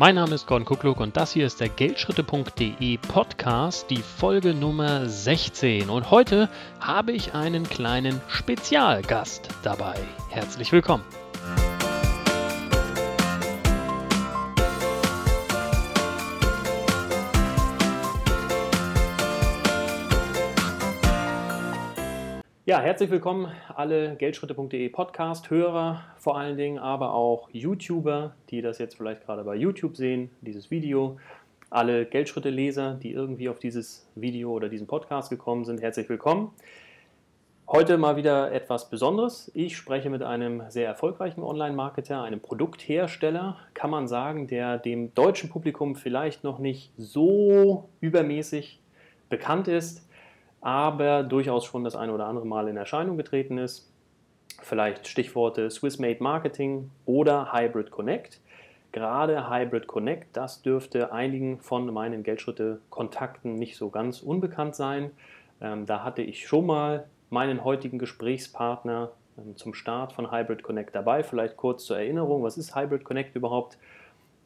Mein Name ist Gordon Kukluk und das hier ist der Geldschritte.de Podcast, die Folge Nummer 16. Und heute habe ich einen kleinen Spezialgast dabei. Herzlich willkommen. Ja, herzlich willkommen alle Geldschritte.de Podcast-Hörer vor allen Dingen, aber auch YouTuber, die das jetzt vielleicht gerade bei YouTube sehen, dieses Video. Alle Geldschritte-Leser, die irgendwie auf dieses Video oder diesen Podcast gekommen sind, herzlich willkommen. Heute mal wieder etwas Besonderes. Ich spreche mit einem sehr erfolgreichen Online-Marketer, einem Produkthersteller, kann man sagen, der dem deutschen Publikum vielleicht noch nicht so übermäßig bekannt ist aber durchaus schon das eine oder andere Mal in Erscheinung getreten ist. Vielleicht Stichworte Swissmade Marketing oder Hybrid Connect. Gerade Hybrid Connect, das dürfte einigen von meinen Geldschritte-Kontakten nicht so ganz unbekannt sein. Ähm, da hatte ich schon mal meinen heutigen Gesprächspartner ähm, zum Start von Hybrid Connect dabei. Vielleicht kurz zur Erinnerung, was ist Hybrid Connect überhaupt?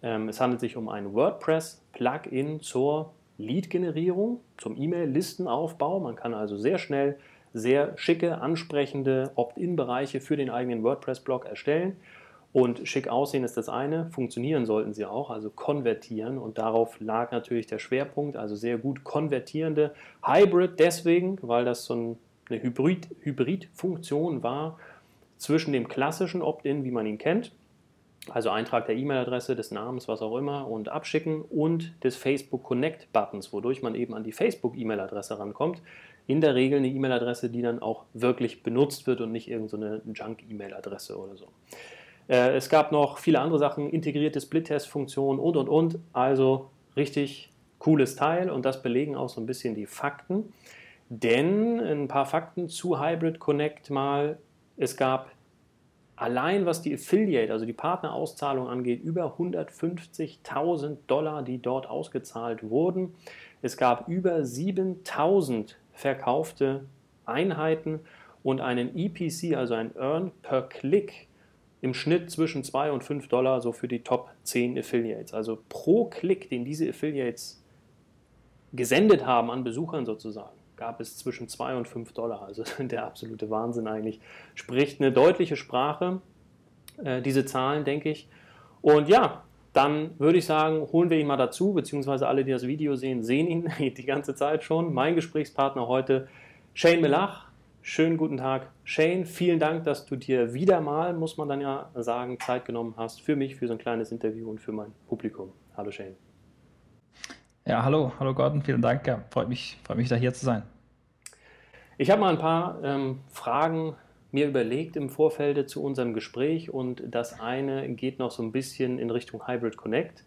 Ähm, es handelt sich um ein WordPress-Plugin zur Lead-Generierung, zum E-Mail-Listenaufbau. Man kann also sehr schnell sehr schicke, ansprechende Opt-in-Bereiche für den eigenen WordPress-Blog erstellen. Und schick aussehen ist das eine, funktionieren sollten sie auch, also konvertieren. Und darauf lag natürlich der Schwerpunkt, also sehr gut konvertierende Hybrid deswegen, weil das so eine Hybrid-Funktion war zwischen dem klassischen Opt-in, wie man ihn kennt, also Eintrag der E-Mail-Adresse, des Namens, was auch immer und abschicken und des Facebook Connect Buttons, wodurch man eben an die Facebook E-Mail-Adresse rankommt. In der Regel eine E-Mail-Adresse, die dann auch wirklich benutzt wird und nicht irgendeine so Junk-E-Mail-Adresse oder so. Äh, es gab noch viele andere Sachen, integrierte Split-Test-Funktionen und und und. Also richtig cooles Teil und das belegen auch so ein bisschen die Fakten. Denn ein paar Fakten zu Hybrid Connect mal. Es gab allein was die Affiliate, also die Partnerauszahlung angeht, über 150.000 Dollar, die dort ausgezahlt wurden. Es gab über 7000 verkaufte Einheiten und einen EPC, also ein Earn per Click, im Schnitt zwischen 2 und 5 Dollar, so für die Top 10 Affiliates. Also pro Klick, den diese Affiliates gesendet haben an Besuchern sozusagen, gab es zwischen 2 und 5 Dollar. Also der absolute Wahnsinn eigentlich. Spricht eine deutliche Sprache, äh, diese Zahlen, denke ich. Und ja, dann würde ich sagen, holen wir ihn mal dazu, beziehungsweise alle, die das Video sehen, sehen ihn die ganze Zeit schon. Mein Gesprächspartner heute, Shane Melach. Schönen guten Tag, Shane. Vielen Dank, dass du dir wieder mal, muss man dann ja sagen, Zeit genommen hast für mich, für so ein kleines Interview und für mein Publikum. Hallo Shane. Ja, hallo, hallo Gordon, vielen Dank. Ja, freut mich, freut mich, da hier zu sein. Ich habe mal ein paar ähm, Fragen mir überlegt im Vorfeld zu unserem Gespräch und das eine geht noch so ein bisschen in Richtung Hybrid Connect.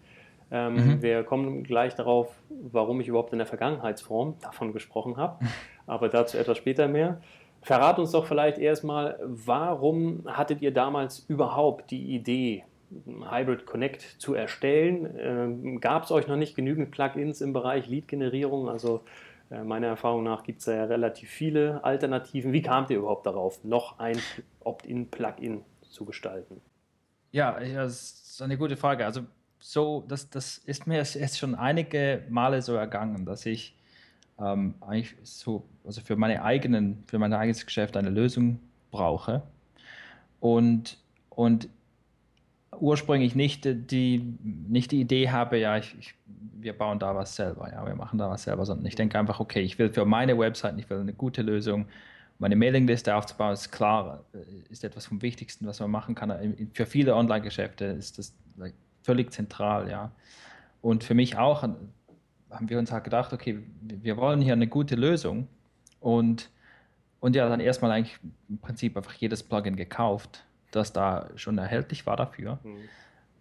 Ähm, mhm. Wir kommen gleich darauf, warum ich überhaupt in der Vergangenheitsform davon gesprochen habe, aber dazu etwas später mehr. Verrat uns doch vielleicht erstmal, warum hattet ihr damals überhaupt die Idee, Hybrid Connect zu erstellen. Ähm, Gab es euch noch nicht genügend Plugins im Bereich Lead-Generierung? Also äh, meiner Erfahrung nach gibt es ja relativ viele Alternativen. Wie kamt ihr überhaupt darauf, noch ein Opt-in-Plugin zu gestalten? Ja, das ist eine gute Frage. Also so, das, das ist mir jetzt schon einige Male so ergangen, dass ich ähm, eigentlich so, also für meine eigenen, für mein eigenes Geschäft eine Lösung brauche. Und, und ursprünglich nicht die, nicht die Idee habe, ja, ich, ich, wir bauen da was selber, ja, wir machen da was selber, sondern ich denke einfach, okay, ich will für meine Website, ich will eine gute Lösung, meine Mailingliste aufzubauen, ist klar, äh, ist etwas vom Wichtigsten, was man machen kann. Für viele Online-Geschäfte ist das völlig zentral, ja. Und für mich auch haben wir uns halt gedacht, okay, wir wollen hier eine gute Lösung und, und ja, dann erstmal eigentlich im Prinzip einfach jedes Plugin gekauft das da schon erhältlich war dafür. Mhm.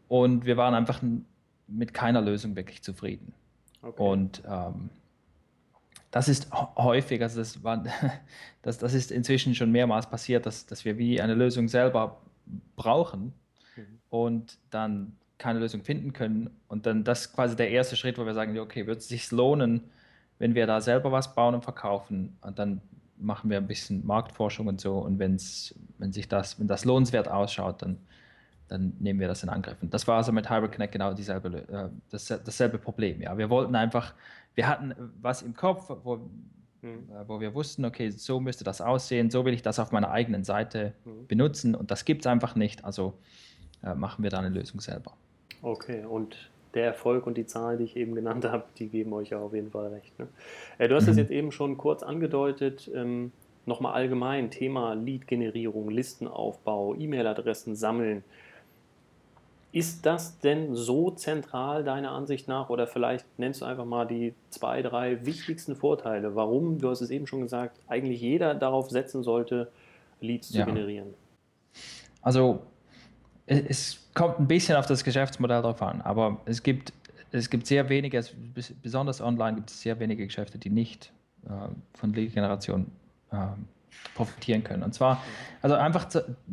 Und wir waren einfach mit keiner Lösung wirklich zufrieden. Okay. Und ähm, das ist häufig, also das, war, das, das ist inzwischen schon mehrmals passiert, dass, dass wir wie eine Lösung selber brauchen mhm. und dann keine Lösung finden können. Und dann das ist quasi der erste Schritt, wo wir sagen, okay, wird es sich lohnen, wenn wir da selber was bauen und verkaufen? Und dann machen wir ein bisschen Marktforschung und so. Und wenn's, wenn sich das, wenn das lohnenswert ausschaut, dann dann nehmen wir das in Angriff. Und das war also mit Hybrid Connect genau dieselbe, äh, das, dasselbe Problem. Ja. Wir wollten einfach, wir hatten was im Kopf, wo, mhm. äh, wo wir wussten, okay, so müsste das aussehen, so will ich das auf meiner eigenen Seite mhm. benutzen und das gibt es einfach nicht, also äh, machen wir da eine Lösung selber. Okay, und der Erfolg und die Zahlen, die ich eben genannt habe, die geben euch ja auf jeden Fall recht. Ne? Äh, du hast es mhm. jetzt eben schon kurz angedeutet, ähm, nochmal allgemein, Thema Lead-Generierung, Listenaufbau, E-Mail-Adressen sammeln. Ist das denn so zentral deiner Ansicht nach oder vielleicht nennst du einfach mal die zwei, drei wichtigsten Vorteile, warum, du hast es eben schon gesagt, eigentlich jeder darauf setzen sollte, Leads zu ja. generieren? Also es kommt ein bisschen auf das Geschäftsmodell drauf an, aber es gibt, es gibt sehr wenige, besonders online gibt es sehr wenige Geschäfte, die nicht äh, von Lead-Generation äh, profitieren können. Und zwar, also einfach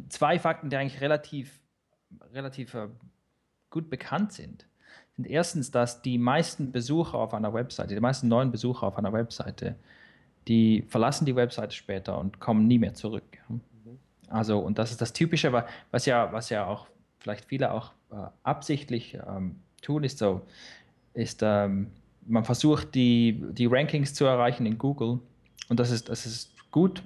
zwei Fakten, die eigentlich relativ, relativ äh, gut bekannt sind, sind erstens, dass die meisten Besucher auf einer Webseite, die meisten neuen Besucher auf einer Webseite, die verlassen die Webseite später und kommen nie mehr zurück. Ja. Also, und das ist das Typische, was ja, was ja auch vielleicht viele auch äh, absichtlich ähm, tun, ist so, ist, ähm, man versucht die, die Rankings zu erreichen in Google und das ist, das ist gut,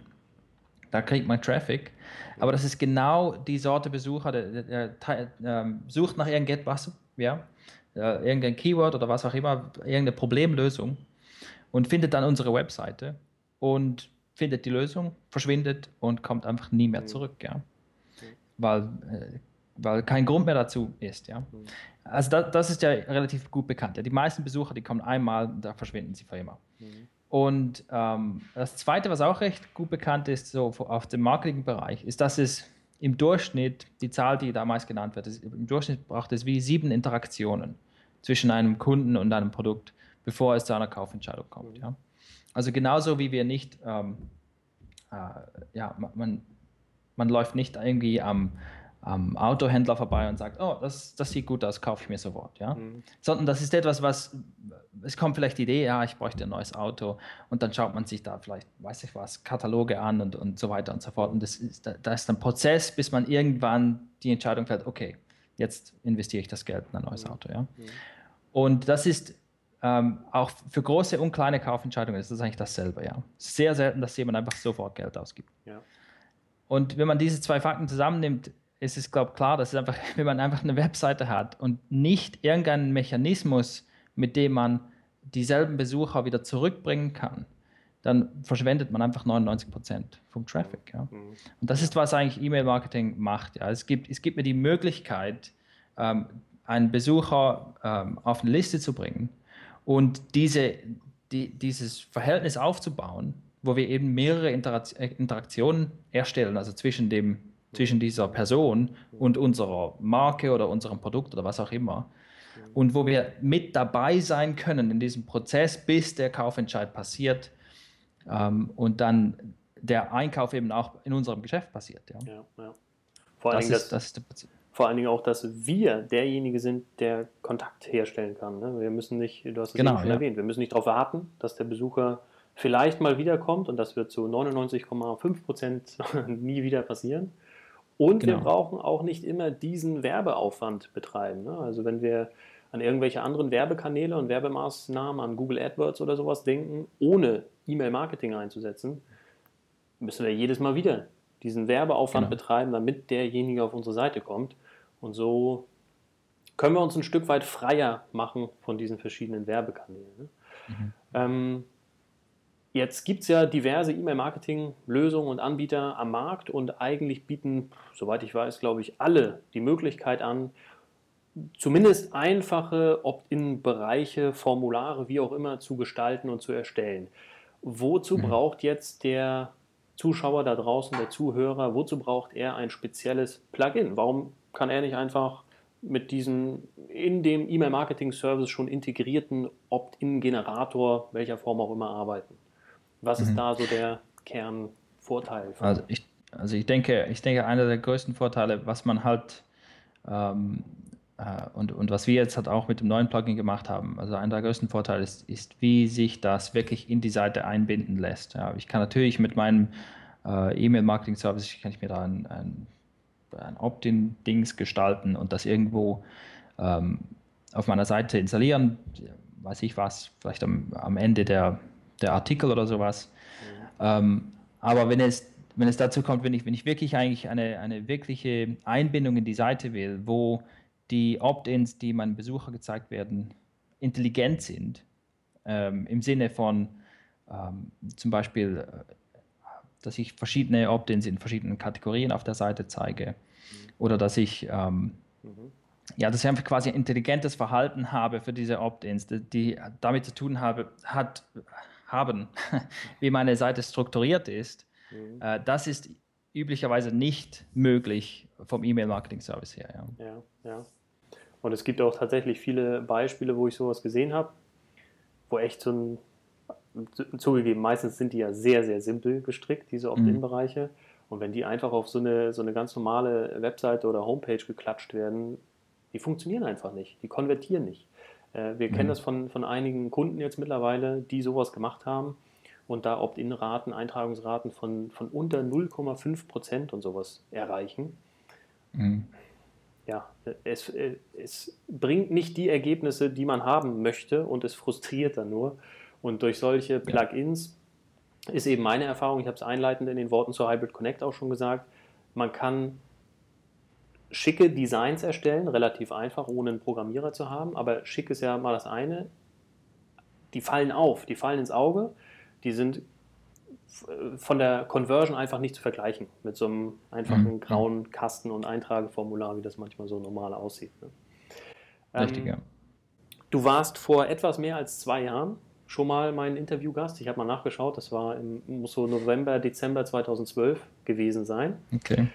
da kriegt man Traffic. Aber das ist genau die Sorte Besucher, der, der, der ähm, sucht nach irgendetwas, ja, äh, irgendein Keyword oder was auch immer, irgendeine Problemlösung und findet dann unsere Webseite und findet die Lösung, verschwindet und kommt einfach nie mehr mhm. zurück, ja. Weil, äh, weil kein Grund mehr dazu ist, ja. Mhm. Also das, das ist ja relativ gut bekannt. Ja. Die meisten Besucher, die kommen einmal, da verschwinden sie für immer. Mhm. Und ähm, das Zweite, was auch recht gut bekannt ist, so auf dem Marketingbereich, ist, dass es im Durchschnitt, die Zahl, die damals genannt wird, ist, im Durchschnitt braucht es wie sieben Interaktionen zwischen einem Kunden und einem Produkt, bevor es zu einer Kaufentscheidung kommt. Mhm. Ja? Also genauso wie wir nicht, ähm, äh, ja, man, man läuft nicht irgendwie am, am Autohändler vorbei und sagt, oh, das, das sieht gut aus, kaufe ich mir sofort. Ja? Mhm. Sondern das ist etwas, was, es kommt vielleicht die Idee, ja, ich bräuchte ein neues Auto und dann schaut man sich da vielleicht, weiß ich was, Kataloge an und, und so weiter und so fort. Und das ist, da, da ist ein Prozess, bis man irgendwann die Entscheidung fällt, okay, jetzt investiere ich das Geld in ein neues mhm. Auto. Ja? Mhm. Und das ist ähm, auch für große und kleine Kaufentscheidungen ist das eigentlich dasselbe. Ja? Sehr selten, dass jemand einfach sofort Geld ausgibt. Ja. Und wenn man diese zwei Fakten zusammennimmt, ist es, glaube ich, klar, dass es einfach, wenn man einfach eine Webseite hat und nicht irgendeinen Mechanismus, mit dem man dieselben Besucher wieder zurückbringen kann, dann verschwendet man einfach 99 Prozent vom Traffic. Ja. Mhm. Und das ist, was eigentlich E-Mail-Marketing macht. Ja. Es, gibt, es gibt mir die Möglichkeit, ähm, einen Besucher ähm, auf eine Liste zu bringen und diese, die, dieses Verhältnis aufzubauen, wo wir eben mehrere Interaktionen erstellen, also zwischen dem zwischen dieser Person und unserer Marke oder unserem Produkt oder was auch immer. Und wo wir mit dabei sein können in diesem Prozess, bis der Kaufentscheid passiert ähm, und dann der Einkauf eben auch in unserem Geschäft passiert. Ja. ja, ja. Vor, allen das ist, das, das vor allen Dingen auch, dass wir derjenige sind, der Kontakt herstellen kann. Ne? Wir müssen nicht, du hast es genau, eben schon ja. erwähnt, wir müssen nicht darauf warten, dass der Besucher vielleicht mal wiederkommt und das wird zu 99,5 Prozent nie wieder passieren. Und genau. wir brauchen auch nicht immer diesen Werbeaufwand betreiben. Ne? Also wenn wir an irgendwelche anderen Werbekanäle und Werbemaßnahmen, an Google AdWords oder sowas denken, ohne E-Mail-Marketing einzusetzen, müssen wir jedes Mal wieder diesen Werbeaufwand genau. betreiben, damit derjenige auf unsere Seite kommt. Und so können wir uns ein Stück weit freier machen von diesen verschiedenen Werbekanälen. Ne? Mhm. Ähm, Jetzt gibt es ja diverse E-Mail-Marketing-Lösungen und Anbieter am Markt und eigentlich bieten, soweit ich weiß, glaube ich, alle die Möglichkeit an, zumindest einfache Opt-in-Bereiche, Formulare, wie auch immer, zu gestalten und zu erstellen. Wozu mhm. braucht jetzt der Zuschauer da draußen, der Zuhörer, wozu braucht er ein spezielles Plugin? Warum kann er nicht einfach mit diesem in dem E-Mail-Marketing-Service schon integrierten Opt-in-Generator, welcher Form auch immer, arbeiten? Was ist mhm. da so der Kernvorteil? Also ich, also ich denke, ich denke, einer der größten Vorteile, was man halt ähm, äh, und, und was wir jetzt halt auch mit dem neuen Plugin gemacht haben, also einer der größten Vorteile ist, ist wie sich das wirklich in die Seite einbinden lässt. Ja, ich kann natürlich mit meinem äh, E-Mail-Marketing-Service, kann ich mir da ein, ein ein Opt-in-Dings gestalten und das irgendwo ähm, auf meiner Seite installieren, weiß ich was, vielleicht am, am Ende der, der Artikel oder sowas. Mhm. Ähm, aber wenn es, wenn es dazu kommt, wenn ich, wenn ich wirklich eigentlich eine, eine wirkliche Einbindung in die Seite will, wo die Opt-ins, die meinen Besucher gezeigt werden, intelligent sind, ähm, im Sinne von ähm, zum Beispiel, äh, dass ich verschiedene Opt-ins in verschiedenen Kategorien auf der Seite zeige mhm. oder dass ich ähm, mhm. ja, dass ich einfach quasi ein intelligentes Verhalten habe für diese Opt-ins, die, die, damit zu tun habe, hat, haben, wie meine Seite strukturiert ist. Mhm. Äh, das ist üblicherweise nicht möglich vom E-Mail-Marketing-Service her. Ja. ja, ja. Und es gibt auch tatsächlich viele Beispiele, wo ich sowas gesehen habe, wo echt so ein zugegeben, meistens sind die ja sehr, sehr simpel gestrickt, diese Opt-in-Bereiche. Mhm. Und wenn die einfach auf so eine, so eine ganz normale Webseite oder Homepage geklatscht werden, die funktionieren einfach nicht, die konvertieren nicht. Äh, wir mhm. kennen das von, von einigen Kunden jetzt mittlerweile, die sowas gemacht haben und da Opt-in-Raten, Eintragungsraten von, von unter 0,5 Prozent und sowas erreichen. Mhm. Ja, es, es bringt nicht die Ergebnisse, die man haben möchte und es frustriert dann nur. Und durch solche Plugins ist eben meine Erfahrung, ich habe es einleitend in den Worten zur Hybrid Connect auch schon gesagt, man kann schicke Designs erstellen, relativ einfach, ohne einen Programmierer zu haben, aber schick ist ja mal das eine. Die fallen auf, die fallen ins Auge, die sind von der Conversion einfach nicht zu vergleichen mit so einem einfachen mhm. grauen Kasten- und Eintrageformular, wie das manchmal so normal aussieht. Ne? Richtig, ähm, ja. Du warst vor etwas mehr als zwei Jahren schon mal mein Interviewgast. Ich habe mal nachgeschaut, das war im, muss so November, Dezember 2012 gewesen sein. Okay.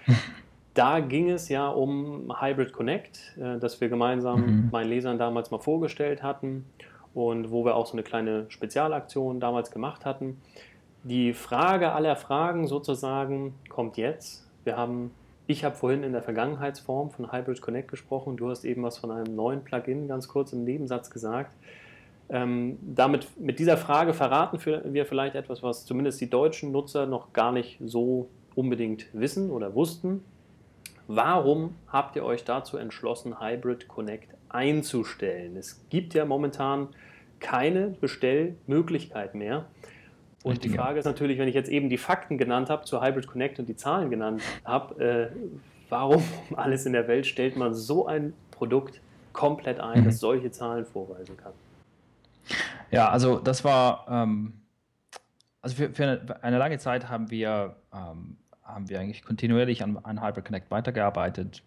Da ging es ja um Hybrid Connect, äh, das wir gemeinsam mhm. meinen Lesern damals mal vorgestellt hatten und wo wir auch so eine kleine Spezialaktion damals gemacht hatten. Die Frage aller Fragen sozusagen kommt jetzt. Wir haben, ich habe vorhin in der Vergangenheitsform von Hybrid Connect gesprochen. Du hast eben was von einem neuen Plugin ganz kurz im Nebensatz gesagt. Ähm, damit, mit dieser Frage verraten wir vielleicht etwas, was zumindest die deutschen Nutzer noch gar nicht so unbedingt wissen oder wussten. Warum habt ihr euch dazu entschlossen, Hybrid Connect einzustellen? Es gibt ja momentan keine Bestellmöglichkeit mehr. Und Richtig, die Frage ist natürlich, wenn ich jetzt eben die Fakten genannt habe zu Hybrid Connect und die Zahlen genannt habe, äh, warum alles in der Welt stellt man so ein Produkt komplett ein, mhm. das solche Zahlen vorweisen kann? Ja, also das war, ähm, also für, für eine, eine, lange Zeit haben wir, ähm, haben wir eigentlich kontinuierlich an, an HyperConnect weitergearbeitet,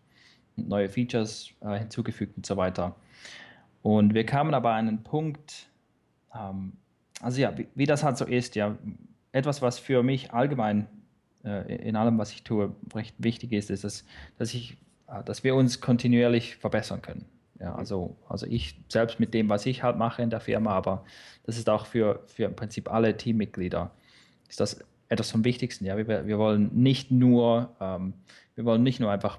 neue Features äh, hinzugefügt und so weiter. Und wir kamen aber an einen Punkt, ähm, also ja, wie, wie, das halt so ist, ja, etwas, was für mich allgemein äh, in allem, was ich tue, recht wichtig ist, ist, dass, dass, ich, äh, dass wir uns kontinuierlich verbessern können. Ja, also, also ich selbst mit dem, was ich halt mache in der Firma, aber das ist auch für, für im Prinzip alle Teammitglieder, ist das etwas vom Wichtigsten. Ja, wir, wir wollen nicht nur, ähm, wir wollen nicht nur einfach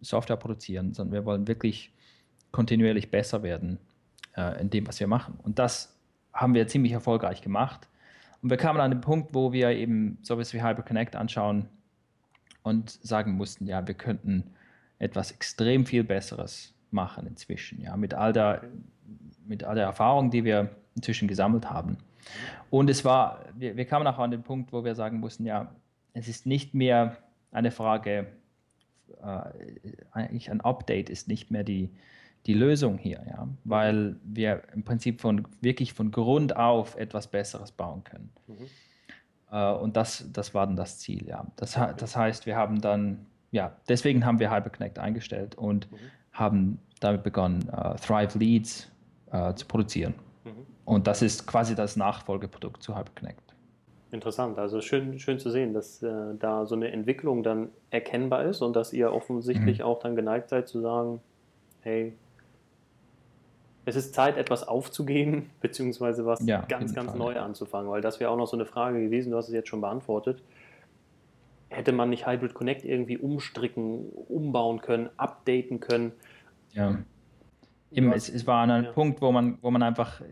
Software produzieren, sondern wir wollen wirklich kontinuierlich besser werden äh, in dem, was wir machen. Und das haben wir ziemlich erfolgreich gemacht. Und wir kamen an den Punkt, wo wir eben sowas wie HyperConnect anschauen und sagen mussten, ja, wir könnten etwas extrem viel Besseres machen inzwischen, ja, mit all der, mit all der Erfahrung, die wir inzwischen gesammelt haben. Und es war, wir, wir kamen auch an den Punkt, wo wir sagen mussten, ja, es ist nicht mehr eine Frage, äh, eigentlich ein Update ist nicht mehr die, die Lösung hier, ja, weil wir im Prinzip von wirklich von Grund auf etwas Besseres bauen können. Mhm. Äh, und das, das war dann das Ziel, ja. Das, das heißt, wir haben dann, ja, deswegen haben wir HyperConnect eingestellt und mhm haben damit begonnen, uh, Thrive Leads uh, zu produzieren. Und das ist quasi das Nachfolgeprodukt zu HyperConnect. Interessant, also schön, schön zu sehen, dass äh, da so eine Entwicklung dann erkennbar ist und dass ihr offensichtlich mhm. auch dann geneigt seid zu sagen, hey, es ist Zeit, etwas aufzugeben, beziehungsweise was ja, ganz, ganz Fall. neu anzufangen, weil das wäre auch noch so eine Frage gewesen, du hast es jetzt schon beantwortet. Hätte man nicht Hybrid Connect irgendwie umstricken, umbauen können, updaten können? Ja. Eben, es, es war ein ja. Punkt, wo man, wo man einfach,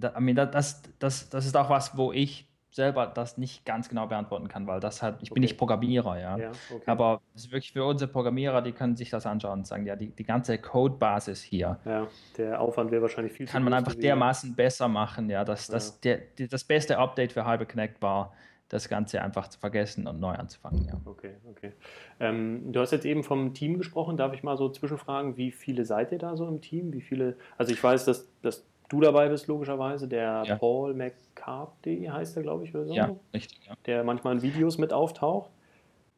da, das, das, das ist auch was, wo ich selber das nicht ganz genau beantworten kann, weil das hat, ich bin Okay. nicht Programmierer, ja. Ja, okay. Aber es ist wirklich für unsere Programmierer, die können sich das anschauen und sagen, ja, die, die ganze Codebasis hier ja, der Aufwand wäre wahrscheinlich viel zu kann man einfach dermaßen besser machen, ja, dass das, der, die, das beste Update für HyperConnect war, das Ganze einfach zu vergessen und neu anzufangen, ja. Okay, okay. Ähm, du hast jetzt eben vom Team gesprochen. Darf ich mal so zwischenfragen, wie viele seid ihr da so im Team? Wie viele? Also ich weiß, dass, dass du dabei bist, logischerweise. Der Ja. Paul McCarthy heißt er, glaube ich, oder so. Ja, richtig, ja. Der manchmal in Videos mit auftaucht.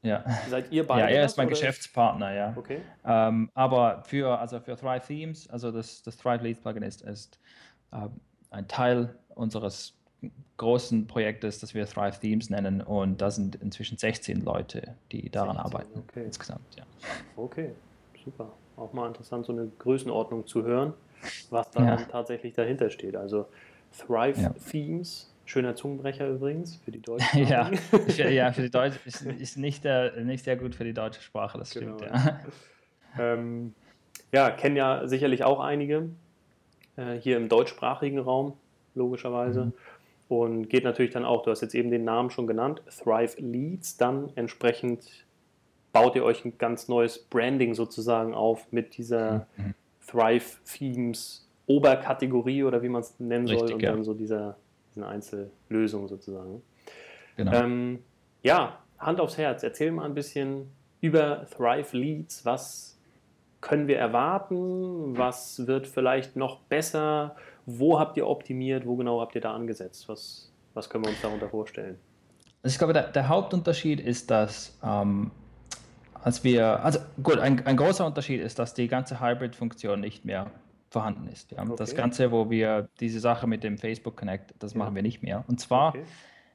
Ja, Seid ihr beide? ja er ist mein oder Geschäftspartner, ja. Okay. Ähm, aber für, also für Thrive Themes, also das, das Thrive Leads Plugin ist, ist ähm, ein Teil unseres großen Projektes, das wir Thrive Themes nennen. Und da sind inzwischen 16 Leute, die daran 16, arbeiten. okay. Insgesamt, ja. Okay, super. Auch mal interessant, so eine Größenordnung zu hören, was da Ja. dann tatsächlich dahinter steht. Also Thrive Ja. Themes, schöner Zungenbrecher übrigens für die Deutschen. ja, für, ja, für die Deutsche ist, ist nicht, der, nicht sehr gut für die deutsche Sprache, das stimmt, Genau, ja. Ähm, ja, kennen ja sicherlich auch einige äh, hier im deutschsprachigen Raum, logischerweise. Mhm. Und geht natürlich dann auch, du hast jetzt eben den Namen schon genannt, Thrive Leads, dann entsprechend baut ihr euch ein ganz neues Branding sozusagen auf mit dieser Mhm. Thrive Themes Oberkategorie oder wie man es nennen soll Richtig, und ja. dann so dieser, diesen Einzellösung sozusagen. Genau. Ähm, ja, Hand aufs Herz, erzähl mal ein bisschen über Thrive Leads. Was können wir erwarten? Was wird vielleicht noch besser? Wo habt ihr optimiert? Wo genau habt ihr da angesetzt? Was, was können wir uns darunter vorstellen? Also ich glaube, der, der Hauptunterschied ist, dass ähm, als wir, also gut, ein, ein großer Unterschied ist, dass die ganze Hybrid-Funktion nicht mehr vorhanden ist. Ja. Das Okay. Ganze, wo wir diese Sache mit dem Facebook Connect, das machen wir nicht mehr. Und zwar Okay.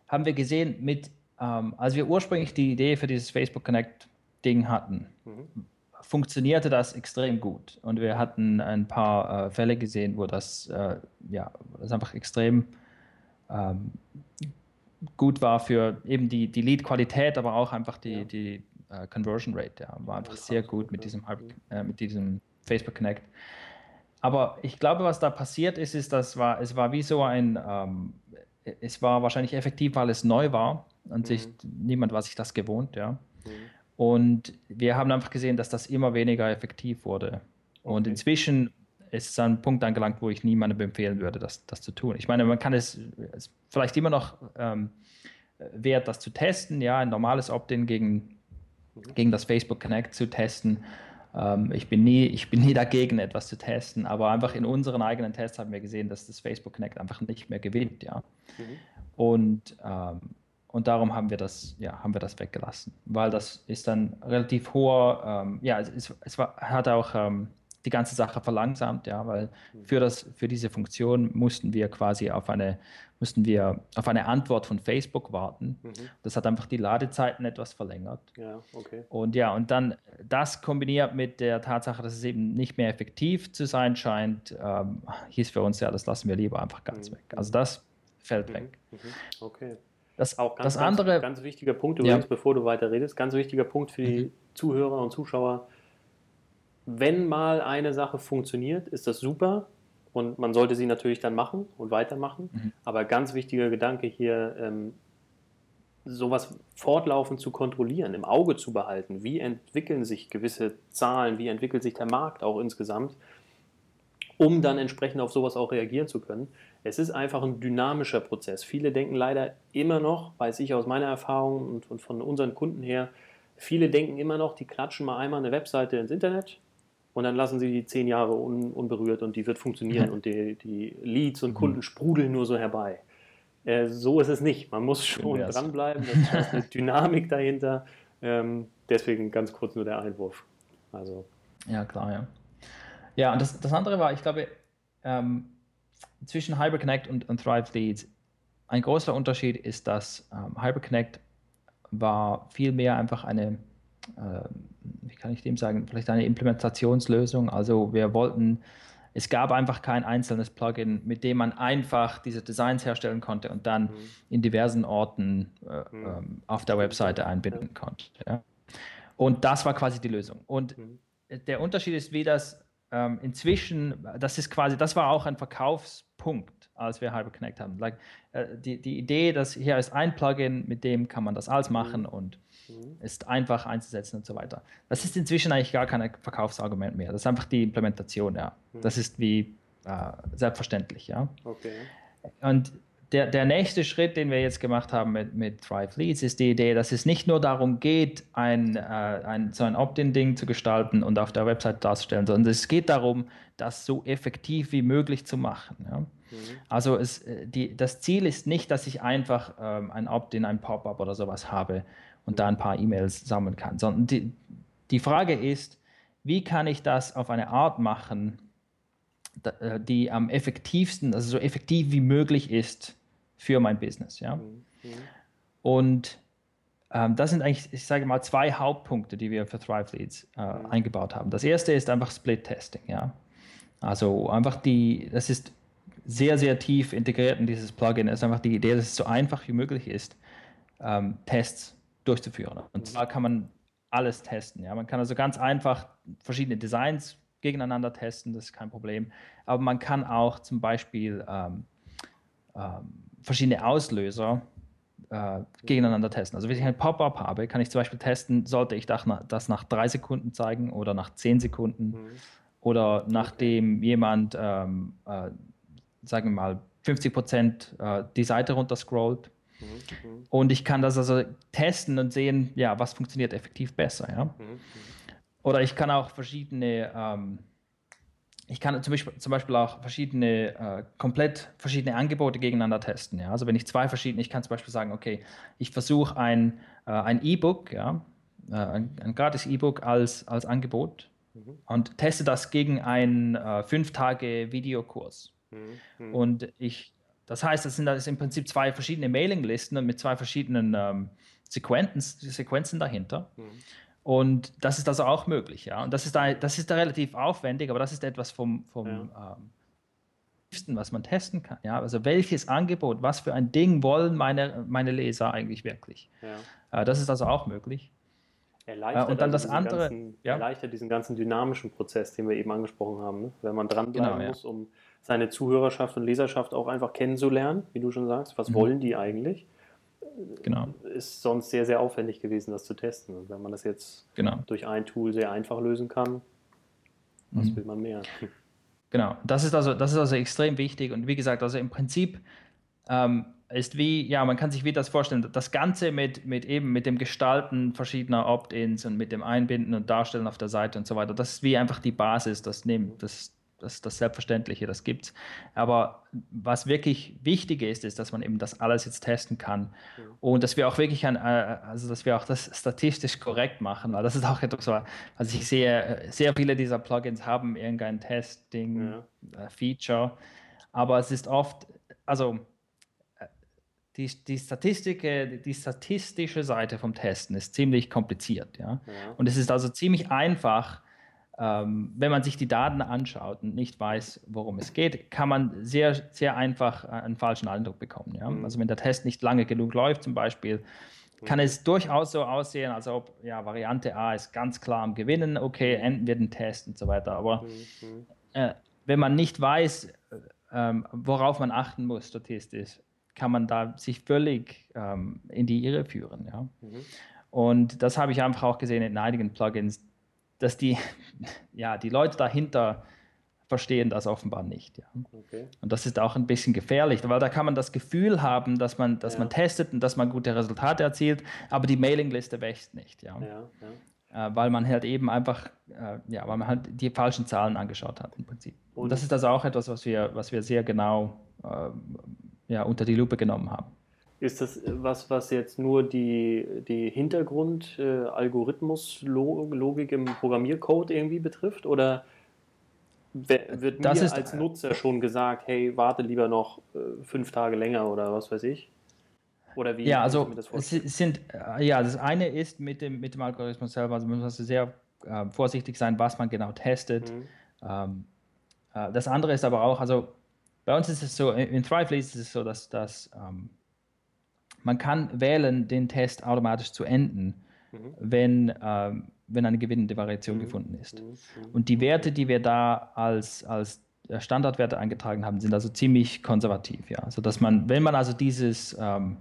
haben wir gesehen, mit, ähm, als wir ursprünglich die Idee für dieses Facebook Connect Ding hatten, Mhm. funktionierte das extrem gut. Und wir hatten ein paar äh, Fälle gesehen, wo das, äh, ja, das einfach extrem ähm, gut war für eben die, die Lead-Qualität, aber auch einfach die, Ja. die äh, Conversion Rate. Ja, war einfach sehr gut mit diesem, Hybrid- äh, mit diesem Facebook Connect. Aber ich glaube, was da passiert ist, ist, das war, es war wie so ein, ähm, es war wahrscheinlich effektiv, weil es neu war und sich niemand war sich das gewohnt, ja. Mhm. Und wir haben einfach gesehen, dass das immer weniger effektiv wurde. Und Okay. inzwischen ist es an einen Punkt angelangt, wo ich niemandem empfehlen würde, das, das zu tun. Ich meine, man kann es, es vielleicht immer noch ähm, wert, das zu testen, ja, ein normales Opt-in gegen, gegen das Facebook Connect zu testen. Ähm, ich, bin nie, ich bin nie dagegen, etwas zu testen, aber einfach in unseren eigenen Tests haben wir gesehen, dass das Facebook Connect einfach nicht mehr gewinnt, ja. Mhm. Und, ähm, und darum haben wir das, ja, haben wir das weggelassen, weil das ist dann relativ hoher, ähm, ja, es, es, es war, hat auch ähm, die ganze Sache verlangsamt, ja, weil für, das, für diese Funktion mussten wir quasi auf eine, mussten wir auf eine Antwort von Facebook warten. Mhm. Das hat einfach die Ladezeiten etwas verlängert. Ja, okay. Und ja, und dann das kombiniert mit der Tatsache, dass es eben nicht mehr effektiv zu sein scheint, ähm, hieß für uns ja, das lassen wir lieber einfach ganz Mhm. weg. Also das fällt weg. Mhm. Okay. Das, Auch ganz, das andere, ganz, ganz wichtiger Punkt Ja. übrigens, bevor du weiter redest, ganz wichtiger Punkt für die Zuhörer und Zuschauer. Wenn mal eine Sache funktioniert, ist das super und man sollte sie natürlich dann machen und weitermachen. Mhm. Aber ganz wichtiger Gedanke hier, ähm, sowas fortlaufend zu kontrollieren, im Auge zu behalten. Wie entwickeln sich gewisse Zahlen, wie entwickelt sich der Markt auch insgesamt, um dann entsprechend auf sowas auch reagieren zu können. Es ist einfach ein dynamischer Prozess. Viele denken leider immer noch, weiß ich aus meiner Erfahrung und, und von unseren Kunden her, viele denken immer noch, die klatschen mal einmal eine Webseite ins Internet und dann lassen sie die zehn Jahre un, unberührt und die wird funktionieren Mhm. und die, die Leads und Kunden sprudeln nur so herbei. Äh, so ist es nicht. Man muss schon dranbleiben. Es ist eine Dynamik dahinter. Ähm, deswegen ganz kurz nur der Einwurf. Also, ja klar, ja. Ja, und das, das andere war, ich glaube, ähm, zwischen HyperConnect und, und Thrive Leads, ein großer Unterschied ist, dass ähm, HyperConnect war viel mehr einfach eine, äh, kann ich dem sagen, vielleicht eine Implementationslösung. Also wir wollten, es gab einfach kein einzelnes Plugin, mit dem man einfach diese Designs herstellen konnte und dann in diversen Orten äh, ähm, auf der Webseite einbinden konnte. Ja. Und das war quasi die Lösung. Und Mhm. der Unterschied ist, wie das ähm, inzwischen, das ist quasi, das war auch ein Verkaufspunkt. als wir HyperConnect haben. Like, äh, die, die Idee, dass hier ist ein Plugin, mit dem kann man das alles machen mhm. und mhm. ist einfach einzusetzen und so weiter. Das ist inzwischen eigentlich gar kein Verkaufsargument mehr. Das ist einfach die Implementation, ja. Mhm. Das ist wie äh, selbstverständlich, ja. Okay. Und der, der nächste Schritt, den wir jetzt gemacht haben mit, mit Thrive Leads, ist die Idee, dass es nicht nur darum geht, ein, äh, ein, so ein Opt-in-Ding zu gestalten und auf der Website darzustellen, sondern es geht darum, das so effektiv wie möglich zu machen. Ja? Mhm. Also es, äh, die, das Ziel ist nicht, dass ich einfach ähm, ein Opt-in, ein Pop-up oder sowas habe und da ein paar E-Mails sammeln kann, sondern die, die Frage ist, wie kann ich das auf eine Art machen, äh, die am effektivsten, also so effektiv wie möglich ist für mein Business. Ja? Mhm. Und ähm, das sind eigentlich, ich sage mal, zwei Hauptpunkte, die wir für Thrive Leads äh, mhm. eingebaut haben. Das erste ist einfach Split-Testing. Ja? Also einfach die, das ist sehr, sehr tief integriert in dieses Plugin. Es ist einfach die Idee, dass es so einfach wie möglich ist, ähm, Tests durchzuführen. Und mhm. zwar kann man alles testen. Ja? Man kann also ganz einfach verschiedene Designs gegeneinander testen, das ist kein Problem. Aber man kann auch zum Beispiel ähm, ähm, verschiedene Auslöser äh, gegeneinander testen. Also wenn ich ein Pop-up habe, kann ich zum Beispiel testen, sollte ich das nach drei Sekunden zeigen oder nach zehn Sekunden mhm. oder nachdem jemand, ähm, äh, sagen wir mal, 50 Prozent äh, die Seite runter scrollt. Mhm. Und ich kann das also testen und sehen, ja, was funktioniert effektiv besser. Ja? Mhm. Oder ich kann auch verschiedene ähm, ich kann zum Beispiel, zum Beispiel auch verschiedene, äh, komplett verschiedene Angebote gegeneinander testen. Ja? Also wenn ich zwei verschiedene, ich kann zum Beispiel sagen, okay, ich versuche ein äh, ein E-Book, ja, äh, ein, ein gratis E-Book als, als Angebot mhm. und teste das gegen einen äh, fünf Tage Videokurs. Mhm. Und ich, das heißt, das sind das im Prinzip zwei verschiedene Mailinglisten mit zwei verschiedenen ähm, Sequenzen, Sequenzen dahinter. Mhm. Und das ist also auch möglich, ja. Und das ist da, das ist da relativ aufwendig, aber das ist etwas vom, vom ja. ähm, was man testen kann. Ja? Also welches Angebot, was für ein Ding wollen meine, meine Leser eigentlich wirklich? Ja. Äh, das ist also auch möglich. Erleichtert, äh, und dann also das andere, ganzen, ja? erleichtert diesen ganzen dynamischen Prozess, den wir eben angesprochen haben, ne? wenn man dranbleiben genau, muss, um seine Zuhörerschaft und Leserschaft auch einfach kennenzulernen, wie du schon sagst. Was mhm. wollen die eigentlich? genau. ist sonst sehr, sehr aufwendig gewesen, das zu testen. Und wenn man das jetzt genau. durch ein Tool sehr einfach lösen kann, was mhm. will man mehr? Genau, das ist also, das ist also extrem wichtig. Und wie gesagt, also im Prinzip ähm, ist wie, ja, man kann sich wie das vorstellen, das Ganze mit, mit eben mit dem Gestalten verschiedener Opt-ins und mit dem Einbinden und Darstellen auf der Seite und so weiter, das ist wie einfach die Basis, das, nehmen, das, das ist das Selbstverständliche, das gibt's. Aber was wirklich wichtig ist, ist, dass man eben das alles jetzt testen kann ja. und dass wir auch wirklich ein, äh, also dass wir auch das statistisch korrekt machen, weil das ist auch etwas, also ich sehe, sehr viele dieser Plugins haben irgendein Testing-Feature, ja. aber es ist oft, also äh, die, die Statistik, die statistische Seite vom Testen ist ziemlich kompliziert, ja. ja. Und es ist also ziemlich einfach, wenn man sich die Daten anschaut und nicht weiß, worum es geht, kann man sehr, sehr einfach äh, einen falschen Eindruck bekommen. Ja? Mhm. Also wenn der Test nicht lange genug läuft zum Beispiel, kann mhm. es durchaus so aussehen, als ob ja, Variante A ist ganz klar am Gewinnen, okay, mhm. enden wir den Test und so weiter. Aber mhm. äh, wenn man nicht weiß, äh, ähm, worauf man achten muss statistisch, kann man da sich völlig ähm, in die Irre führen. Ja? Und das habe ich einfach auch gesehen in einigen Plugins, dass die, ja, die Leute dahinter verstehen das offenbar nicht. Ja. Okay. Und das ist auch ein bisschen gefährlich, weil da kann man das Gefühl haben, dass man, dass ja. man testet und dass man gute Resultate erzielt, aber die Mailingliste wächst nicht. Ja. ja äh, weil man halt eben einfach, äh, ja, weil man halt die falschen Zahlen angeschaut hat im Prinzip. Und, und das ist also auch etwas, was wir, was wir sehr genau äh, ja, unter die Lupe genommen haben. Ist das was, was jetzt nur die, die Hintergrund-Algorithmus-Logik äh, im Programmiercode irgendwie betrifft? Oder wird das mir als Nutzer schon gesagt, hey, warte lieber noch äh, fünf Tage länger oder was weiß ich? Oder wie ja, also das es sind, äh, ja, das eine ist mit dem, mit dem Algorithmus selber, also man muss sehr äh, vorsichtig sein, was man genau testet. Mhm. Ähm, äh, das andere ist aber auch, also bei uns ist es so, in Thrive ist es so, dass, dass ähm, man kann wählen, den Test automatisch zu enden, mhm. wenn, ähm, wenn eine gewinnende Variation mhm. gefunden ist. Mhm. mhm. Und die Werte, die wir da als, als Standardwerte eingetragen haben, sind also ziemlich konservativ, ja. Dass man, wenn man also dieses, ähm,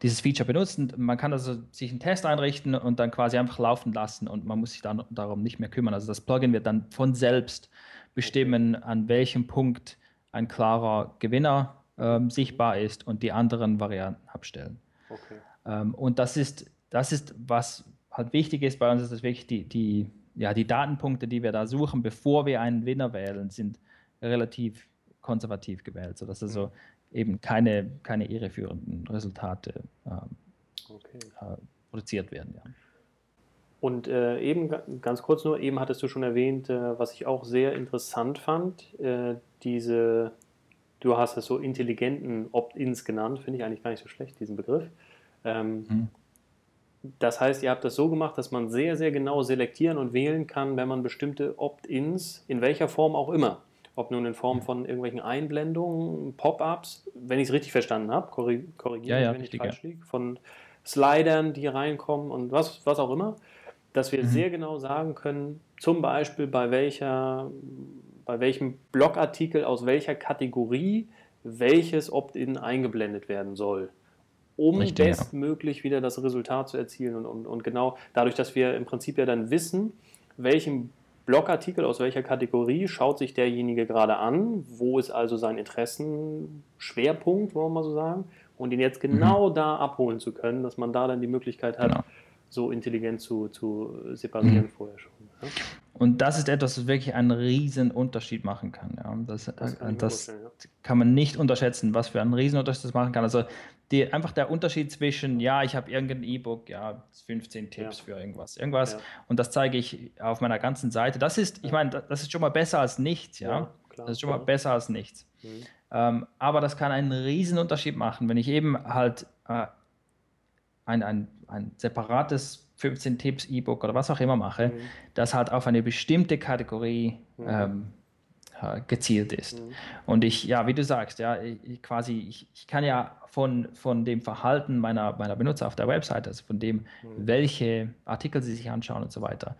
dieses Feature benutzt, man kann also sich einen Test einrichten und dann quasi einfach laufen lassen und man muss sich dann darum nicht mehr kümmern. Also das Plugin wird dann von selbst bestimmen, an welchem Punkt ein klarer Gewinner ähm, sichtbar ist und die anderen Varianten abstellen. Okay. Ähm, und das ist, das ist, was halt wichtig ist bei uns, ist das wirklich die, die, ja, die Datenpunkte, die wir da suchen, bevor wir einen Winner wählen, sind relativ konservativ gewählt, sodass also eben keine, keine irreführenden Resultate ähm, okay. äh, produziert werden. Ja. Und äh, eben ganz kurz nur, eben hattest du schon erwähnt, äh, was ich auch sehr interessant fand, äh, diese, du hast es so intelligenten Opt-ins genannt, finde ich eigentlich gar nicht so schlecht, diesen Begriff. Ähm, mhm. Das heißt, ihr habt das so gemacht, dass man sehr, sehr genau selektieren und wählen kann, wenn man bestimmte Opt-ins, in welcher Form auch immer, ob nun in Form von irgendwelchen Einblendungen, Pop-ups, wenn ich es richtig verstanden habe, korrigiere ja, ja, wenn ich falsch ja. liege, von Slidern, die reinkommen und was, was auch immer, dass wir mhm. sehr genau sagen können, zum Beispiel bei welcher, bei welchem Blogartikel aus welcher Kategorie welches Opt-in eingeblendet werden soll um Richtig, bestmöglich ja. wieder das Resultat zu erzielen. Und, und, und genau dadurch, dass wir im Prinzip ja dann wissen, welchen Blogartikel aus welcher Kategorie schaut sich derjenige gerade an, wo ist also sein Interessenschwerpunkt, wollen wir mal so sagen, und ihn jetzt genau mhm. da abholen zu können, dass man da dann die Möglichkeit hat, genau. so intelligent zu, zu separieren mhm. vorher schon. Ja? Und das ist etwas, was wirklich einen riesen Unterschied machen kann. Ja. Das, das, kann, das ja. kann, man nicht unterschätzen, was für einen riesen Unterschied das machen kann. Also die, einfach der Unterschied zwischen, ja, ich habe irgendein E-Book, ja, 15 Tipps ja. für irgendwas, irgendwas, und das zeige ich auf meiner ganzen Seite. Das ist, ich meine, das ist schon mal besser als nichts, ja. Klar, das ist schon klar. mal besser als nichts. Mhm. Ähm, aber das kann einen riesen Unterschied machen, wenn ich eben halt äh, ein, ein, ein separates 15 Tipps E-Book oder was auch immer mache, mhm. das halt auf eine bestimmte Kategorie mhm. ähm, gezielt ist. Mhm. Und ich, ja, wie du sagst, ja, ich, quasi, ich, ich, kann ja von, von dem Verhalten meiner, meiner Benutzer auf der Website, also von dem, mhm. welche Artikel sie sich anschauen und so weiter,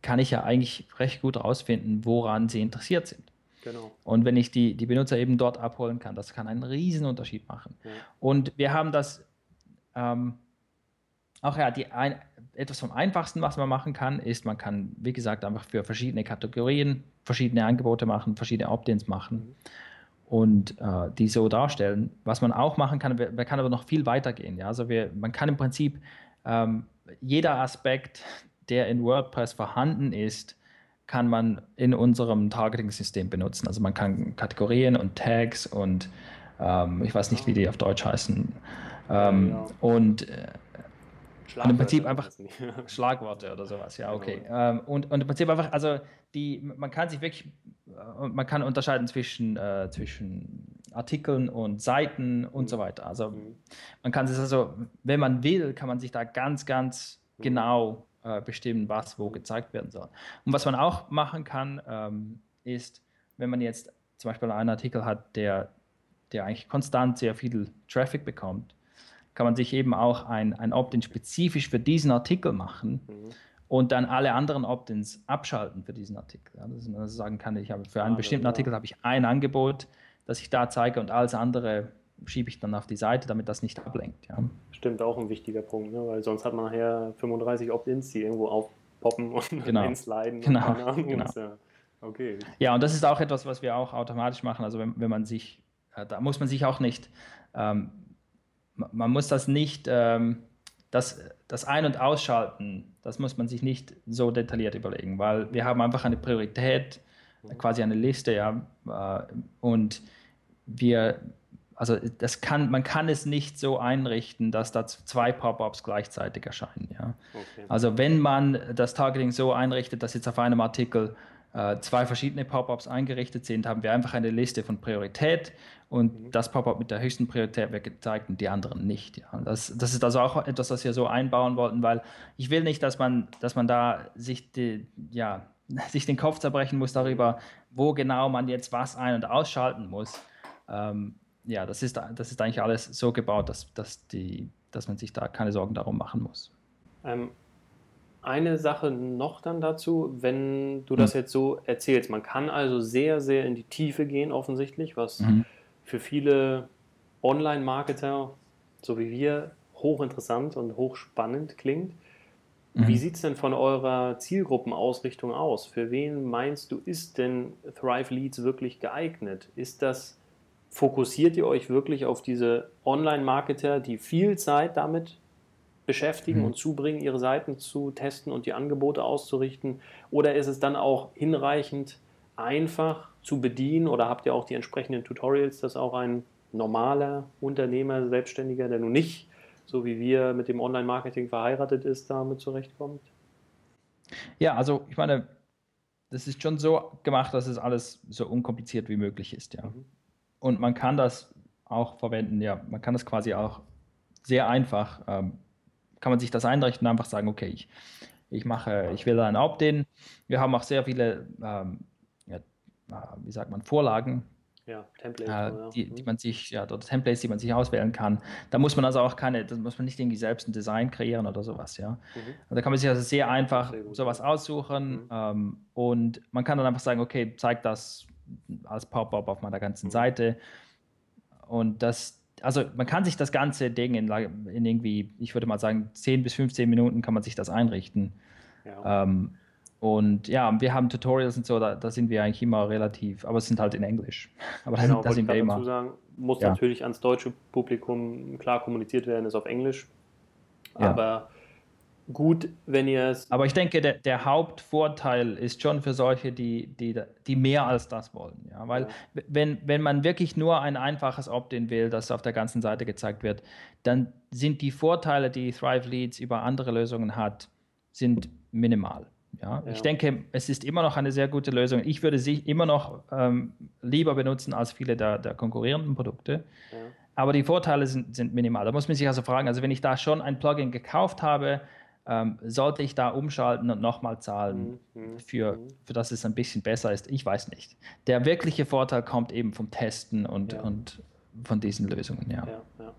kann ich ja eigentlich recht gut herausfinden, woran sie interessiert sind. Genau. Und wenn ich die, die Benutzer eben dort abholen kann, das kann einen riesen Unterschied machen. Ja. Und wir haben das ähm, auch ja, die ein, etwas vom Einfachsten, was man machen kann, ist, man kann, wie gesagt, einfach für verschiedene Kategorien verschiedene Angebote machen, verschiedene Opt-ins machen und äh, die so darstellen. Was man auch machen kann, man kann aber noch viel weiter gehen. Ja? Also wir, man kann im Prinzip ähm, jeder Aspekt, der in WordPress vorhanden ist, kann man in unserem Targeting-System benutzen. Also man kann Kategorien und Tags und ähm, ich weiß nicht, wie die auf Deutsch heißen. Ähm, ja. Und äh, und im Prinzip einfach Schlagworte oder sowas, ja, okay. Genau. Ähm, und, und im Prinzip einfach, also die, man kann sich wirklich, äh, man kann unterscheiden zwischen, äh, zwischen Artikeln und Seiten und mhm. so weiter. Also mhm. man kann sich also, wenn man will, kann man sich da ganz, ganz mhm. genau äh, bestimmen, was wo gezeigt werden soll. Und was man auch machen kann, ähm, ist, wenn man jetzt zum Beispiel einen Artikel hat, der, der eigentlich konstant sehr viel Traffic bekommt, kann man sich eben auch ein, ein Opt-in spezifisch für diesen Artikel machen mhm. und dann alle anderen Opt-ins abschalten für diesen Artikel. Ja, dass man also sagen kann, ich habe für einen ah, bestimmten ja. Artikel habe ich ein Angebot, das ich da zeige und alles andere schiebe ich dann auf die Seite, damit das nicht ablenkt. Ja. Stimmt, auch ein wichtiger Punkt, ne? weil sonst hat man nachher 35 Opt-ins, die irgendwo aufpoppen und genau. einsliden. Genau. Und genau. ja. Okay. Ja, und das ist auch etwas, was wir auch automatisch machen. Also wenn, wenn man sich, äh, da muss man sich auch nicht ähm, man muss das nicht, ähm, das, das Ein- und Ausschalten, das muss man sich nicht so detailliert überlegen, weil wir haben einfach eine Priorität, quasi eine Liste, ja, äh, und wir, also das kann, man kann es nicht so einrichten, dass da zwei Pop-ups gleichzeitig erscheinen, ja. Okay. Also wenn man das Targeting so einrichtet, dass jetzt auf einem Artikel zwei verschiedene Pop-ups eingerichtet sind, haben wir einfach eine Liste von Priorität und mhm. das Pop-up mit der höchsten Priorität wird gezeigt und die anderen nicht. Ja. Das, das ist also auch etwas, was wir so einbauen wollten, weil ich will nicht, dass man, dass man da sich, die, ja, sich den Kopf zerbrechen muss darüber, wo genau man jetzt was ein- und ausschalten muss. Ähm, ja, das ist, das ist eigentlich alles so gebaut, dass, dass, die, dass man sich da keine Sorgen darum machen muss. Ähm, eine Sache noch dann dazu, wenn du das hm. jetzt so erzählst. Man kann also sehr, sehr in die Tiefe gehen, offensichtlich, was mhm. für viele Online-Marketer, so wie wir, hochinteressant und hochspannend klingt. Mhm. Wie sieht es denn von eurer Zielgruppenausrichtung aus? Für wen meinst du, ist denn Thrive Leads wirklich geeignet? Ist das, fokussiert ihr euch wirklich auf diese Online-Marketer, die viel Zeit damit beschäftigen mhm. und zubringen, ihre Seiten zu testen und die Angebote auszurichten? Oder ist es dann auch hinreichend einfach zu bedienen oder habt ihr auch die entsprechenden Tutorials, dass auch ein normaler Unternehmer, Selbstständiger, der nun nicht so wie wir mit dem Online-Marketing verheiratet ist, damit zurechtkommt? Ja, also ich meine, das ist schon so gemacht, dass es alles so unkompliziert wie möglich ist, ja. Mhm. Und man kann das auch verwenden, ja, man kann das quasi auch sehr einfach ähm, kann man sich das einrichten und einfach sagen, okay, ich, ich mache, ich will ein Opt-in. Wir haben auch sehr viele, ähm, ja, äh, wie sagt man, Vorlagen. Ja, Templates, äh, die, die, mhm. man sich, ja, oder Templates, die man sich auswählen kann. Da muss man also auch keine, da muss man nicht irgendwie selbst ein Design kreieren oder sowas, ja. Mhm. da kann man sich also sehr einfach sehr sowas aussuchen mhm. ähm, und man kann dann einfach sagen, okay, zeig das als Pop-up auf meiner ganzen mhm. Seite. Und das, also man kann sich das ganze Ding in, in, irgendwie, ich würde mal sagen, 10 bis 15 Minuten kann man sich das einrichten. Ja. Ähm, und ja, wir haben Tutorials und so, da, da, sind wir eigentlich immer relativ, aber es sind halt in Englisch. Aber genau, da sind wir immer. Sagen, muss ja. natürlich ans deutsche Publikum klar kommuniziert werden, ist auf Englisch. Aber gut, wenn ihr es. Aber ich denke, der, der, Hauptvorteil ist schon für solche, die, die, die mehr als das wollen. Ja? Weil, ja. Wenn, wenn man wirklich nur ein einfaches Opt-in will, das auf der ganzen Seite gezeigt wird, dann sind die Vorteile, die Thrive Leads über andere Lösungen hat, sind minimal. Ja? ja? Ich denke, es ist immer noch eine sehr gute Lösung. Ich würde sie immer noch ähm, lieber benutzen als viele der, der konkurrierenden Produkte. Aber die Vorteile sind, sind minimal. Da muss man sich also fragen, also wenn ich da schon ein Plugin gekauft habe, ähm, sollte ich da umschalten und nochmal zahlen, mhm, mhm. für, mhm. für das es ein bisschen besser ist? Ich weiß nicht. Der wirkliche Vorteil kommt eben vom Testen und, ja. und von diesen Lösungen, ja. ja. Ja,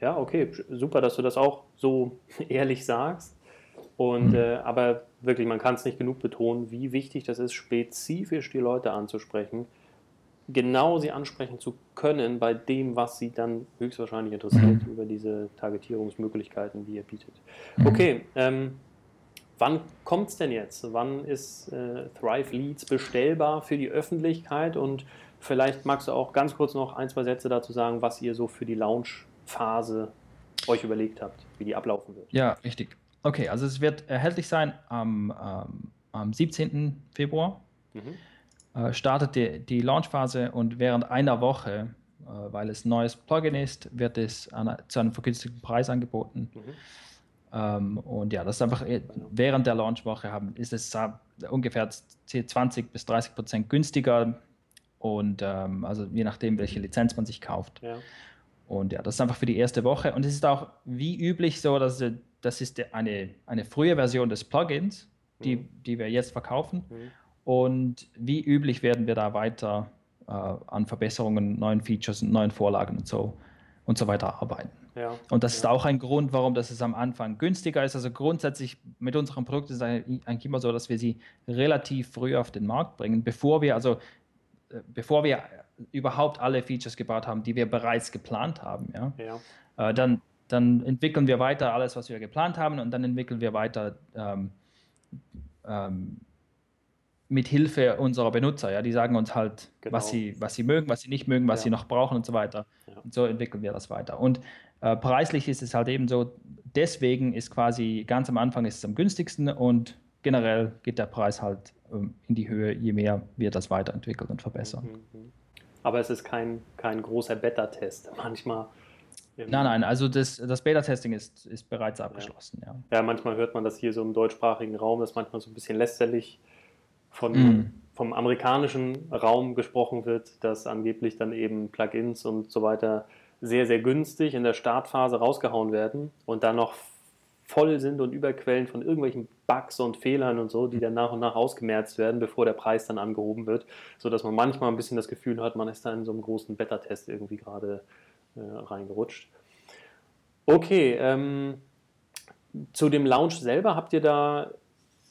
ja. okay, super, dass du das auch so ehrlich sagst. Und mhm. äh, aber wirklich, man kann es nicht genug betonen, wie wichtig das ist, spezifisch die Leute anzusprechen genau sie ansprechen zu können bei dem, was sie dann höchstwahrscheinlich interessiert mhm. über diese Targetierungsmöglichkeiten, die ihr bietet. Mhm. Okay, ähm, wann kommt es denn jetzt? Wann ist äh, Thrive Leads bestellbar für die Öffentlichkeit? Und vielleicht magst du auch ganz kurz noch ein, zwei Sätze dazu sagen, was ihr so für die Launch-Phase euch überlegt habt, wie die ablaufen wird. Ja, richtig. Okay, also es wird erhältlich sein am, ähm, am 17. Februar. Mhm. Äh, startet die, die Launchphase und während einer Woche, äh, weil es ein neues Plugin ist, wird es an, zu einem vergünstigten Preis angeboten. Mhm. Ähm, und ja, das ist einfach äh, während der Launchwoche haben, ist es ungefähr 20 bis 30 Prozent günstiger und ähm, also je nachdem, welche Lizenz man sich kauft. Ja. Und ja, das ist einfach für die erste Woche. Und es ist auch wie üblich so, dass das ist eine, eine frühe Version des Plugins, die, mhm. die wir jetzt verkaufen. Mhm. Und wie üblich werden wir da weiter äh, an Verbesserungen, neuen Features und neuen Vorlagen und so und so weiter arbeiten. Ja, und das ja. ist auch ein Grund, warum das am Anfang günstiger ist. Also grundsätzlich mit unseren Produkten ist es eigentlich immer so, dass wir sie relativ früh auf den Markt bringen, bevor wir also äh, bevor wir überhaupt alle Features gebaut haben, die wir bereits geplant haben. Ja? ja. Äh, dann, dann entwickeln wir weiter alles, was wir geplant haben und dann entwickeln wir weiter ähm, ähm, mit Hilfe unserer Benutzer. Ja, die sagen uns halt, genau. was sie, was sie mögen, was sie nicht mögen, was ja. sie noch brauchen und so weiter. Ja. Und so entwickeln wir das weiter. Und äh, preislich ist es halt eben so. Deswegen ist quasi ganz am Anfang ist es am günstigsten und generell geht der Preis halt ähm, in die Höhe, je mehr wir das weiterentwickeln und verbessern. Mhm, mhm. Aber es ist kein, kein großer Beta-Test. Manchmal. Nein, nein, also das, das Beta-Testing ist, ist bereits abgeschlossen. Ja. ja. ja, manchmal hört man das hier so im deutschsprachigen Raum, das ist manchmal so ein bisschen lästerlich von, mhm. vom amerikanischen Raum gesprochen wird, dass angeblich dann eben Plugins und so weiter sehr, sehr günstig in der Startphase rausgehauen werden und dann noch voll sind und überquellen von irgendwelchen Bugs und Fehlern und so, die dann nach und nach ausgemerzt werden, bevor der Preis dann angehoben wird, sodass man manchmal ein bisschen das Gefühl hat, man ist da in so einem großen Beta-Test irgendwie gerade äh, reingerutscht. Okay, ähm, zu dem Launch selber, habt ihr da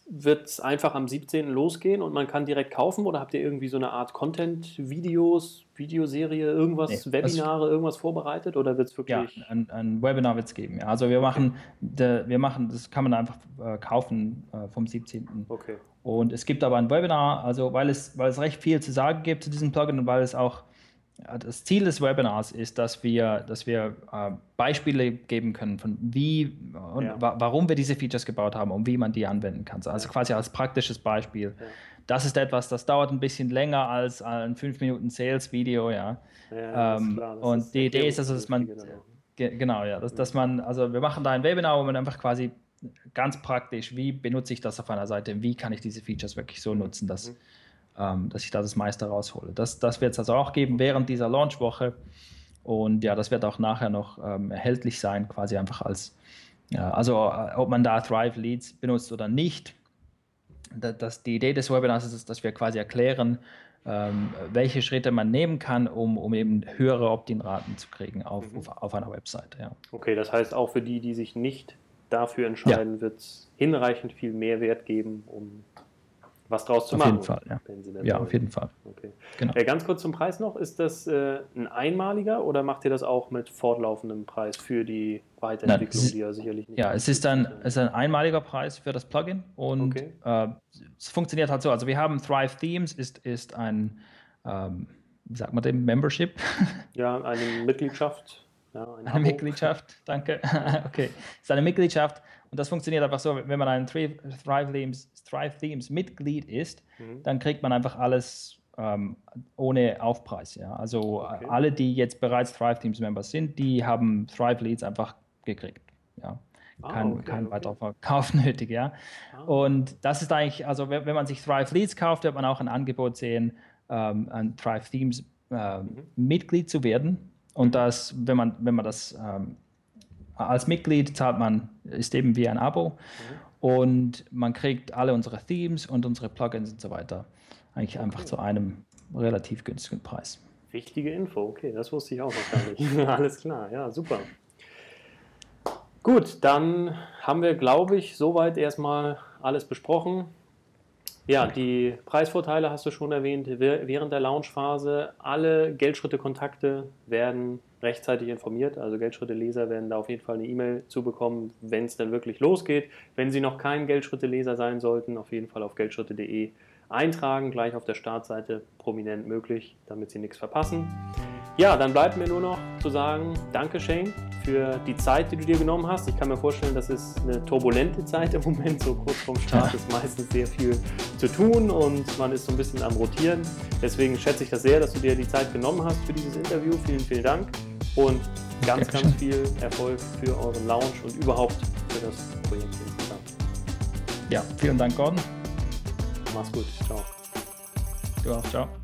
wird es einfach am 17. losgehen und man kann direkt kaufen oder habt ihr irgendwie so eine Art Content-Videos, Videoserie, irgendwas, nee, Webinare, irgendwas vorbereitet oder wird es wirklich? Ja, ein, ein Webinar wird es geben. Ja. Also wir machen, de, wir machen, das kann man einfach äh, kaufen äh, vom 17. Okay. Und es gibt aber ein Webinar, also weil es, weil es recht viel zu sagen gibt zu diesem Plugin und weil es auch das Ziel des Webinars ist, dass wir, dass wir äh, Beispiele geben können, von wie und ja. wa warum wir diese Features gebaut haben und wie man die anwenden kann. Also ja. quasi als praktisches Beispiel. Ja. Das ist etwas, das dauert ein bisschen länger als ein 5 Minuten Sales-Video, ja. Ähm, und die Idee ist also, dass man ge genau, ja, dass, dass man, also wir machen da ein Webinar, wo man einfach quasi ganz praktisch, wie benutze ich das auf einer Seite, wie kann ich diese Features wirklich so nutzen, dass mhm dass ich da das meiste raushole. Das, das wird es also auch geben während dieser Launchwoche. Und ja, das wird auch nachher noch ähm, erhältlich sein, quasi einfach als, ja, also äh, ob man da Thrive Leads benutzt oder nicht. Das, das, die Idee des Webinars ist, dass wir quasi erklären, ähm, welche Schritte man nehmen kann, um, um eben höhere Opt-in-Raten zu kriegen auf, mhm. auf, auf, einer Website. Ja. Okay, das heißt auch für die, die sich nicht dafür entscheiden, ja. wird es hinreichend viel Mehrwert geben, um was draus zu auf machen. Jeden Fall, ja. ja, auf jeden Fall. Okay. Genau. Äh, ganz kurz zum Preis noch. Ist das äh, ein einmaliger oder macht ihr das auch mit fortlaufendem Preis für die Weiterentwicklung, Nein, die ja sicherlich nicht Ja, es ist ein, es ist ein einmaliger Preis für das Plugin und okay. äh, es funktioniert halt so. Also wir haben Thrive Themes, ist, ist ein, ähm, wie sagt man dem, Membership? Ja, eine Mitgliedschaft. Ja, ein eine Abo. Mitgliedschaft, danke. okay, es ist eine Mitgliedschaft und das funktioniert einfach so, wenn man ein Thrive Themes, Thrive Themes Mitglied ist, mhm. dann kriegt man einfach alles ähm, ohne Aufpreis. Ja? Also okay. alle, die jetzt bereits Thrive Teams Members sind, die haben Thrive Leads einfach gekriegt. Ja. Ah, kein, okay, kein okay. weiterer Verkauf nötig, ja. Ah. Und das ist eigentlich, also wenn, wenn, man sich Thrive Leads kauft, wird man auch ein Angebot sehen, ähm, ein Thrive Themes äh, mhm. Mitglied zu werden. Und mhm. das, wenn man, wenn man das ähm, als Mitglied zahlt man, ist eben wie ein Abo mhm. und man kriegt alle unsere Themes und unsere Plugins und so weiter eigentlich okay. einfach zu einem relativ günstigen Preis. Wichtige Info, okay, das wusste ich auch noch gar nicht. Alles klar, ja, super. Gut, dann haben wir, glaube ich, soweit erstmal alles besprochen. Ja, die Preisvorteile hast du schon erwähnt während der Launchphase. Alle Geldschritte-Kontakte werden rechtzeitig informiert. Also Geldschritte-Leser werden da auf jeden Fall eine E-Mail zu bekommen, wenn es dann wirklich losgeht. Wenn Sie noch kein Geldschritte-Leser sein sollten, auf jeden Fall auf geldschritte.de eintragen, gleich auf der Startseite prominent möglich, damit Sie nichts verpassen. Ja, dann bleibt mir nur noch zu sagen, danke Shane für die Zeit, die du dir genommen hast. Ich kann mir vorstellen, das ist eine turbulente Zeit im Moment, so kurz vorm Start ist meistens sehr viel zu tun und man ist so ein bisschen am Rotieren. Deswegen schätze ich das sehr, dass du dir die Zeit genommen hast für dieses Interview. Vielen, vielen Dank und ganz, ganz viel Erfolg für euren Launch und überhaupt für das Projekt insgesamt. Ja, vielen Dank, Gordon. Mach's gut. Ciao. Du auch. Ciao.